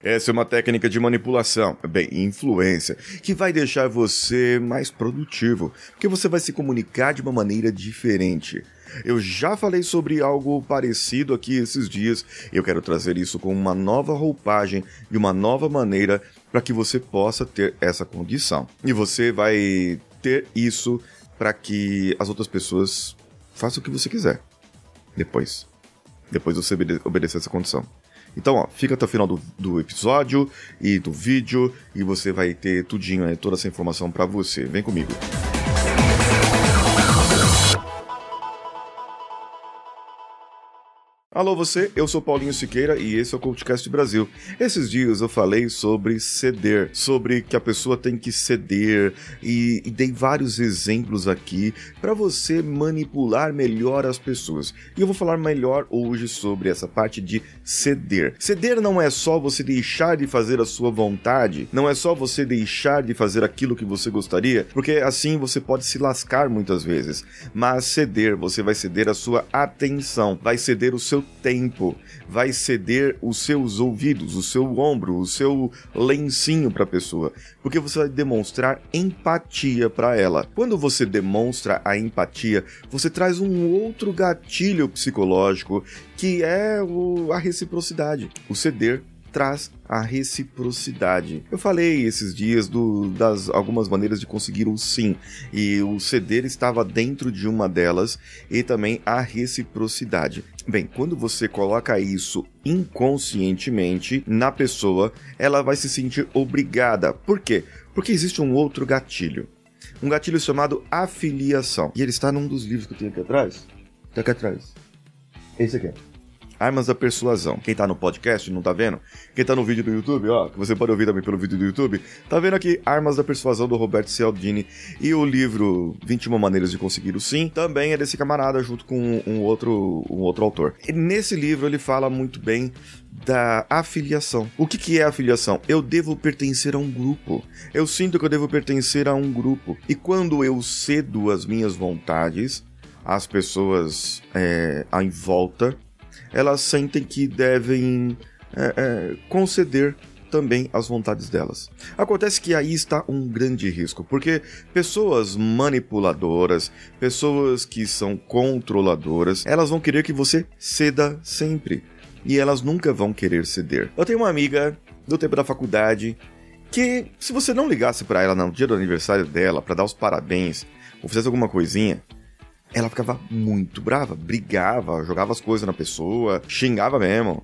Essa é uma técnica de manipulação, bem, influência, que vai deixar você mais produtivo, porque você vai se comunicar de uma maneira diferente. Eu já falei sobre algo parecido aqui esses dias, e eu quero trazer isso com uma nova roupagem, de uma nova maneira, para que você possa ter essa condição. E você vai ter isso para que as outras pessoas façam o que você quiser. Depois. Depois você obedecer essa condição. Então, ó, fica até o final do, do episódio e do vídeo e você vai ter tudinho aí, toda essa informação para você. Vem comigo. Alô você, eu sou Paulinho Siqueira e esse é o CoachCast Brasil. Esses dias eu falei sobre ceder, sobre que a pessoa tem que ceder e, e dei vários exemplos aqui para você manipular melhor as pessoas. E eu vou falar melhor hoje sobre essa parte de ceder. Ceder não é só você deixar de fazer a sua vontade, não é só você deixar de fazer aquilo que você gostaria, porque assim você pode se lascar muitas vezes. Mas ceder, você vai ceder a sua atenção, vai ceder o seu tempo, vai ceder os seus ouvidos, o seu ombro, o seu lencinho para a pessoa, porque você vai demonstrar empatia para ela. Quando você demonstra a empatia, você traz um outro gatilho psicológico que é o, a reciprocidade, o ceder traz a reciprocidade. Eu falei esses dias do, das algumas maneiras de conseguir o sim, e o ceder estava dentro de uma delas, e também a reciprocidade. Bem, quando você coloca isso inconscientemente na pessoa, ela vai se sentir obrigada. Por quê? Porque existe um outro gatilho. Um gatilho chamado afiliação. E ele está num dos livros que eu tenho aqui atrás. Está aqui atrás. Esse aqui. Armas da Persuasão. Quem tá no podcast não tá vendo? Quem tá no vídeo do YouTube, ó, que você pode ouvir também pelo vídeo do YouTube, tá vendo aqui Armas da Persuasão do Roberto Cialdini e o livro 21 Maneiras de Conseguir o Sim também é desse camarada junto com um outro, um outro autor. E nesse livro ele fala muito bem da afiliação. O que, que é afiliação? Eu devo pertencer a um grupo. Eu sinto que eu devo pertencer a um grupo. E quando eu cedo as minhas vontades, as pessoas é, em volta elas sentem que devem é, é, conceder também as vontades delas. Acontece que aí está um grande risco, porque pessoas manipuladoras, pessoas que são controladoras, elas vão querer que você ceda sempre. E elas nunca vão querer ceder. Eu tenho uma amiga do tempo da faculdade que, se você não ligasse para ela no dia do aniversário dela para dar os parabéns ou fizesse alguma coisinha, ela ficava muito brava, brigava, jogava as coisas na pessoa, xingava mesmo.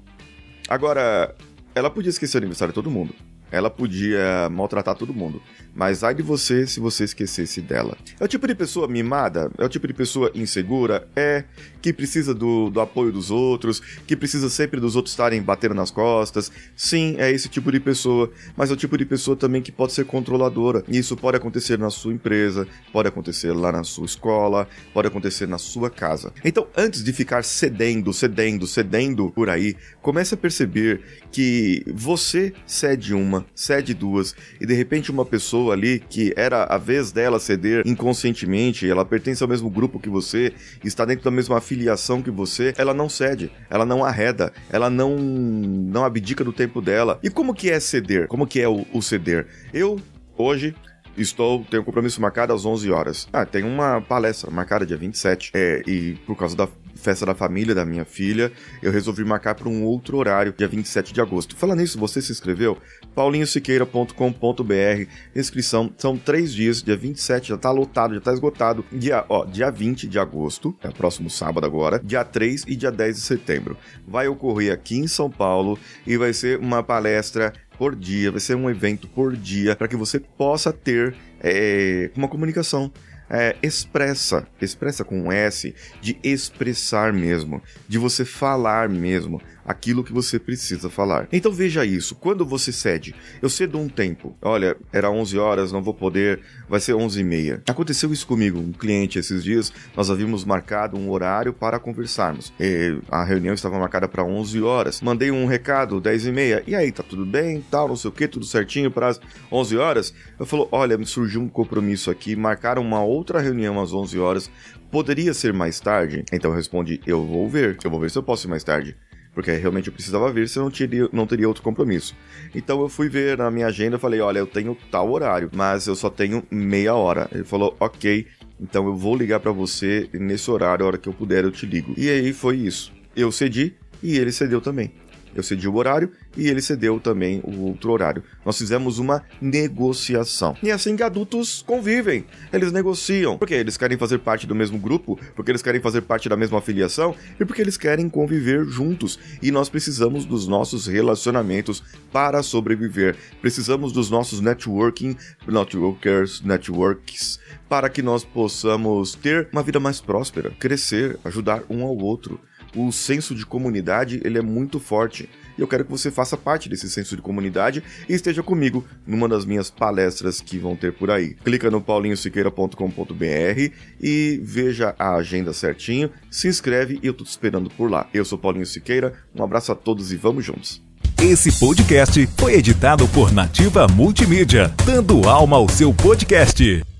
Agora, ela podia esquecer o aniversário de todo mundo. Ela podia maltratar todo mundo. Mas ai de você se você esquecesse dela. É o tipo de pessoa mimada? É o tipo de pessoa insegura? É. Que precisa do, do apoio dos outros? Que precisa sempre dos outros estarem batendo nas costas? Sim, é esse tipo de pessoa. Mas é o tipo de pessoa também que pode ser controladora. E isso pode acontecer na sua empresa, pode acontecer lá na sua escola, pode acontecer na sua casa. Então, antes de ficar cedendo, cedendo, cedendo por aí, comece a perceber que você cede uma cede duas, e de repente uma pessoa ali que era a vez dela ceder inconscientemente, ela pertence ao mesmo grupo que você, está dentro da mesma afiliação que você, ela não cede, ela não arreda, ela não não abdica do tempo dela. E como que é ceder? Como que é o, o ceder? Eu hoje Estou, tenho um compromisso marcado às 11 horas. Ah, tem uma palestra marcada dia 27. É, e por causa da festa da família da minha filha, eu resolvi marcar para um outro horário, dia 27 de agosto. Falando nisso, você se inscreveu? paulinhosiqueira.com.br Inscrição, são três dias, dia 27 já tá lotado, já tá esgotado. Dia, ó, dia 20 de agosto, é próximo sábado agora, dia 3 e dia 10 de setembro. Vai ocorrer aqui em São Paulo e vai ser uma palestra por dia, vai ser um evento por dia para que você possa ter é, uma comunicação é, expressa, expressa com um S, de expressar mesmo, de você falar mesmo, aquilo que você precisa falar. Então veja isso, quando você cede, eu cedo um tempo, olha, era 11 horas, não vou poder, vai ser 11 e meia. Aconteceu isso comigo, um cliente esses dias, nós havíamos marcado um horário para conversarmos. E a reunião estava marcada para 11 horas. Mandei um recado, 10 e meia, e aí, tá tudo bem, tal, não sei o que, tudo certinho para as 11 horas? Eu falou, olha, me surgiu um compromisso aqui, marcaram uma outra reunião às 11 horas, poderia ser mais tarde? Então eu respondi, eu vou ver, eu vou ver se eu posso ir mais tarde. porque realmente eu precisava vir, senão não teria, não teria outro compromisso. Então eu fui ver na minha agenda, falei, olha, eu tenho tal horário, mas eu só tenho meia hora. Ele falou, ok, então eu vou ligar para você nesse horário, a hora que eu puder eu te ligo. E aí foi isso. Eu cedi e ele cedeu também. Eu cedi o horário e ele cedeu também o outro horário. Nós fizemos uma negociação. E é assim adultos convivem. Eles negociam. Porque eles querem fazer parte do mesmo grupo, porque eles querem fazer parte da mesma afiliação e porque eles querem conviver juntos. E nós precisamos dos nossos relacionamentos para sobreviver. Precisamos dos nossos networking, networkers, networks, para que nós possamos ter uma vida mais próspera, crescer, ajudar um ao outro o senso de comunidade ele é muito forte. E eu quero que você faça parte desse senso de comunidade e esteja comigo numa das minhas palestras que vão ter por aí. Clica no paulinhosiqueira.com.br e veja a agenda certinho, se inscreve e eu tô te esperando por lá. Eu sou Paulinho Siqueira, um abraço a todos e vamos juntos. Esse podcast foi editado por Nativa Multimídia, dando alma ao seu podcast.